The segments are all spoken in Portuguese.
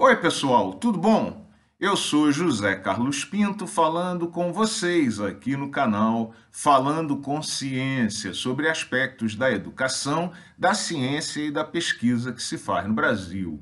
Oi, pessoal, tudo bom? Eu sou José Carlos Pinto falando com vocês aqui no canal Falando com Ciência sobre aspectos da educação, da ciência e da pesquisa que se faz no Brasil.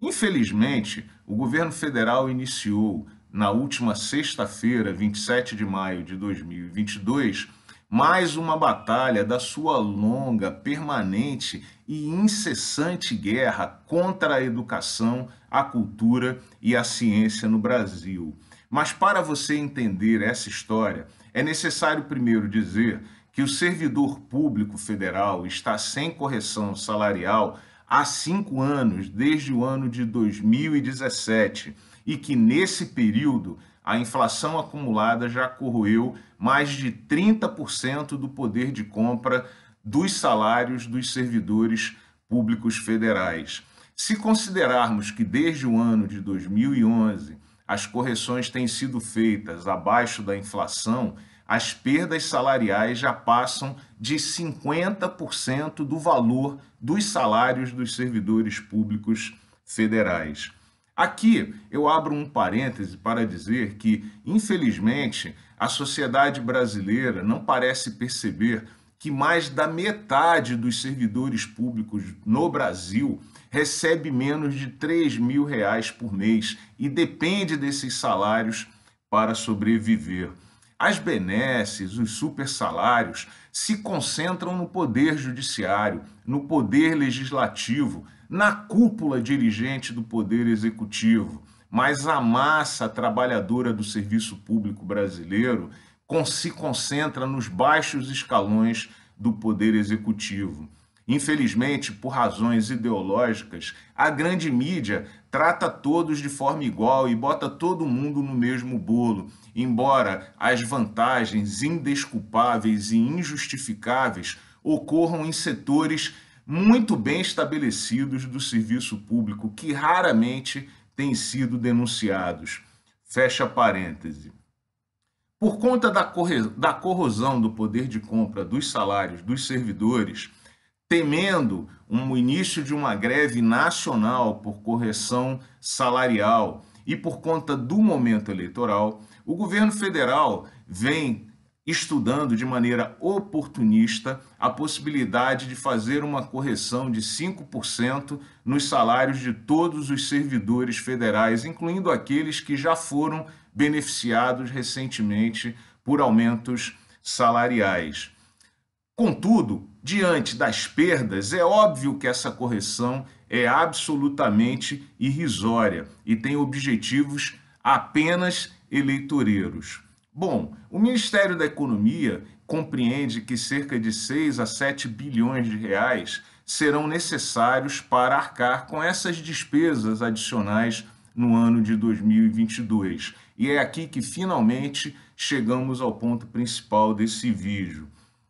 Infelizmente, o governo federal iniciou na última sexta-feira, 27 de maio de 2022, mais uma batalha da sua longa, permanente e incessante guerra contra a educação, a cultura e a ciência no Brasil. Mas para você entender essa história, é necessário primeiro dizer que o servidor público federal está sem correção salarial há cinco anos, desde o ano de 2017, e que nesse período a inflação acumulada já corroeu mais de 30% do poder de compra dos salários dos servidores públicos federais. Se considerarmos que desde o ano de 2011 as correções têm sido feitas abaixo da inflação, as perdas salariais já passam de 50% do valor dos salários dos servidores públicos federais. Aqui eu abro um parêntese para dizer que, infelizmente, a sociedade brasileira não parece perceber que mais da metade dos servidores públicos no Brasil recebe menos de 3 mil reais por mês e depende desses salários para sobreviver. As benesses, os super salários, se concentram no poder judiciário, no poder legislativo, na cúpula dirigente do Poder Executivo, mas a massa trabalhadora do serviço público brasileiro se concentra nos baixos escalões do Poder Executivo. Infelizmente, por razões ideológicas, a grande mídia trata todos de forma igual e bota todo mundo no mesmo bolo, embora as vantagens indesculpáveis e injustificáveis ocorram em setores muito bem estabelecidos do serviço público que raramente têm sido denunciados. Fecha parêntese. Por conta da, da corrosão do poder de compra dos salários dos servidores, temendo um início de uma greve nacional por correção salarial e por conta do momento eleitoral, o governo federal vem estudando de maneira oportunista a possibilidade de fazer uma correção de 5% nos salários de todos os servidores federais, incluindo aqueles que já foram beneficiados recentemente por aumentos salariais. Contudo, diante das perdas, é óbvio que essa correção é absolutamente irrisória e tem objetivos apenas eleitoreiros. Bom, o Ministério da Economia compreende que cerca de 6 a 7 bilhões de reais serão necessários para arcar com essas despesas adicionais no ano de 2022. E é aqui que finalmente chegamos ao ponto principal desse vídeo.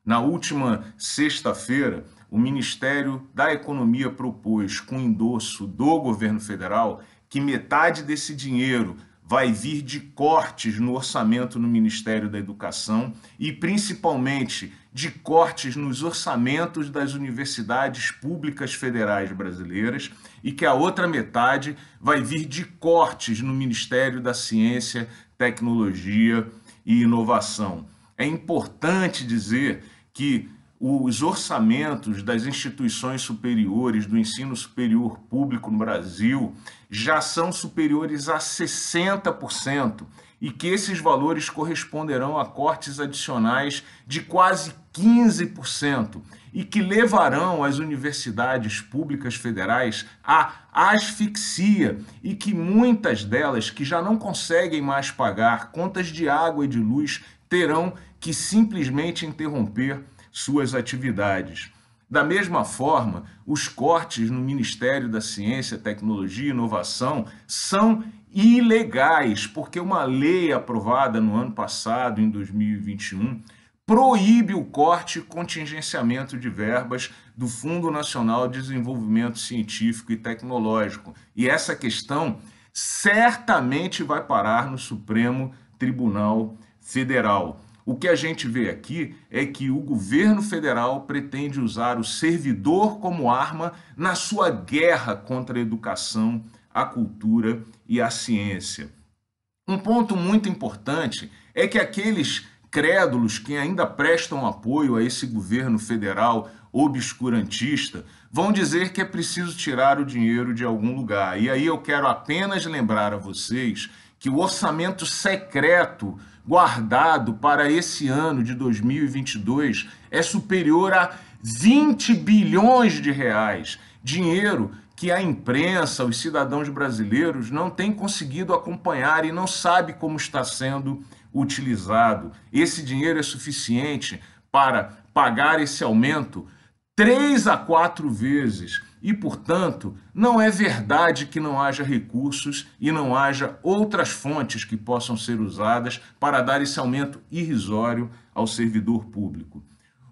Na última sexta-feira, o Ministério da Economia propôs, com endosso do governo federal, que metade desse dinheiro vai vir de cortes no orçamento no Ministério da Educação e principalmente de cortes nos orçamentos das universidades públicas federais brasileiras e que a outra metade vai vir de cortes no Ministério da Ciência, Tecnologia e Inovação. É importante dizer que os orçamentos das instituições superiores do ensino superior público no Brasil já são superiores a 60% e que esses valores corresponderão a cortes adicionais de quase 15% e que levarão as universidades públicas federais à asfixia e que muitas delas que já não conseguem mais pagar contas de água e de luz terão que simplesmente interromper suas atividades. Da mesma forma, os cortes no Ministério da Ciência, Tecnologia e Inovação são ilegais, porque uma lei aprovada no ano passado, em 2021, proíbe o corte e contingenciamento de verbas do Fundo Nacional de Desenvolvimento Científico e Tecnológico. E essa questão certamente vai parar no Supremo Tribunal Federal. O que a gente vê aqui é que o governo federal pretende usar o servidor como arma na sua guerra contra a educação, a cultura e a ciência. Um ponto muito importante é que aqueles crédulos que ainda prestam apoio a esse governo federal obscurantista vão dizer que é preciso tirar o dinheiro de algum lugar. E aí eu quero apenas lembrar a vocês que o orçamento secreto guardado para esse ano de 2022 é superior a 20 bilhões de reais. Dinheiro que a imprensa, os cidadãos brasileiros não têm conseguido acompanhar e não sabe como está sendo utilizado. Esse dinheiro é suficiente para pagar esse aumento três a quatro vezes. E, portanto, não é verdade que não haja recursos e não haja outras fontes que possam ser usadas para dar esse aumento irrisório ao servidor público.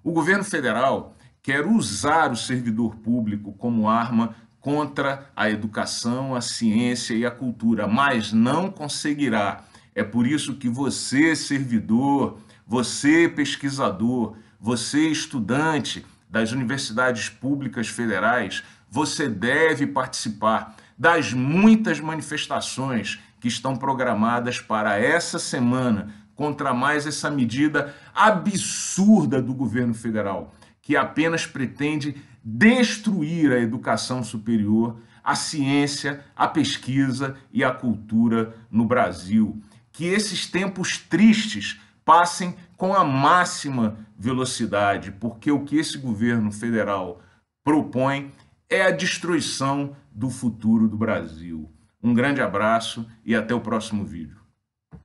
O governo federal quer usar o servidor público como arma contra a educação, a ciência e a cultura, mas não conseguirá. É por isso que você, servidor, você, pesquisador, você, estudante, das universidades públicas federais, você deve participar das muitas manifestações que estão programadas para essa semana contra mais essa medida absurda do governo federal, que apenas pretende destruir a educação superior, a ciência, a pesquisa e a cultura no Brasil. Que esses tempos tristes passem com a máxima velocidade, porque o que esse governo federal propõe é a destruição do futuro do Brasil. Um grande abraço e até o próximo vídeo.